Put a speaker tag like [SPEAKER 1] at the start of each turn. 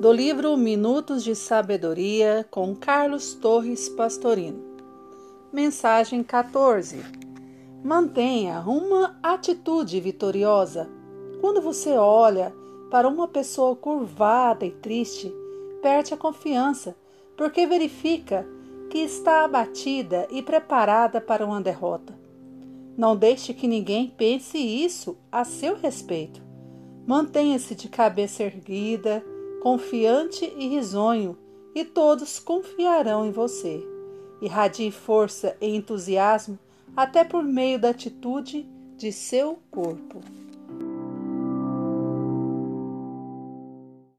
[SPEAKER 1] do livro Minutos de Sabedoria com Carlos Torres Pastorino. Mensagem 14. Mantenha uma atitude vitoriosa. Quando você olha para uma pessoa curvada e triste, perde a confiança, porque verifica que está abatida e preparada para uma derrota. Não deixe que ninguém pense isso a seu respeito. Mantenha-se de cabeça erguida confiante e risonho, e todos confiarão em você. Irradie força e entusiasmo até por meio da atitude de seu corpo.